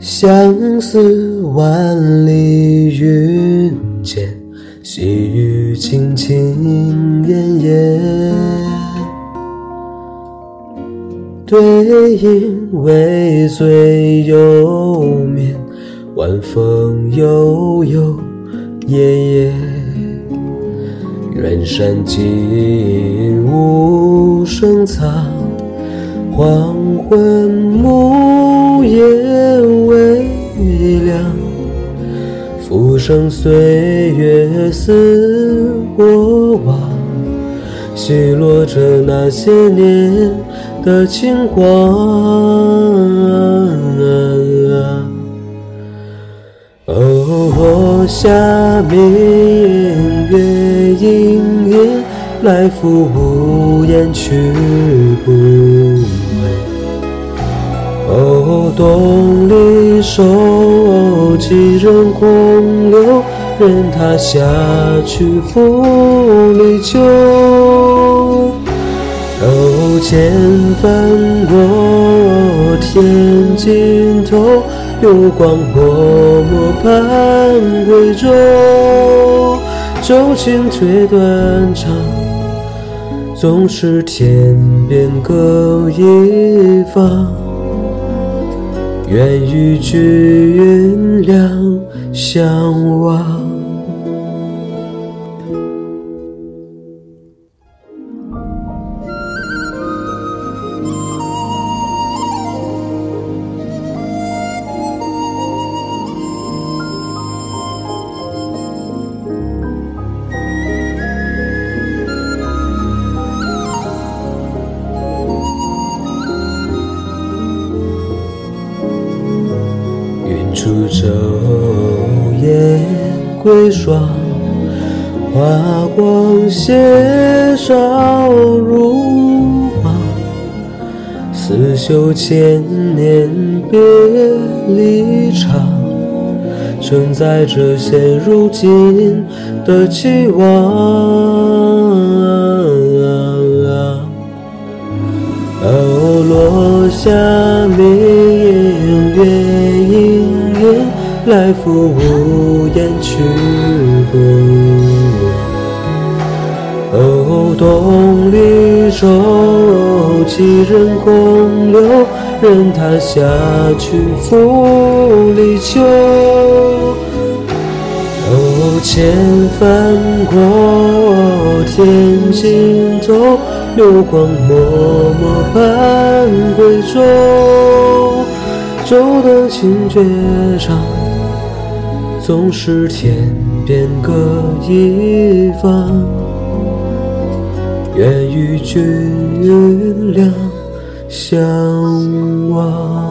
相思万里云间，细雨轻轻烟烟。对影微醉犹眠，晚风悠悠夜夜。远山静无声藏，黄昏木浮生岁月似过往，奚落着那些年的轻狂。哦，夏明月隐隐，来复无言去不回。哦，东篱收几人空留，任他下去复离旧。哦，千帆过天尽头，流光默默盼归舟。舟情最断肠，总是天边各一方。愿与君两相望。出昼夜归霜，华光斜照如麻。似绣千年别离长，承载着现如今的期望。哦，落下明来复无言去不回。哦，东篱舟，几人空留？任他下去复离秋。哦，千帆过天尽头，流光默默盼归舟。舟的情绝长。纵使天边各一方，愿与君两相望。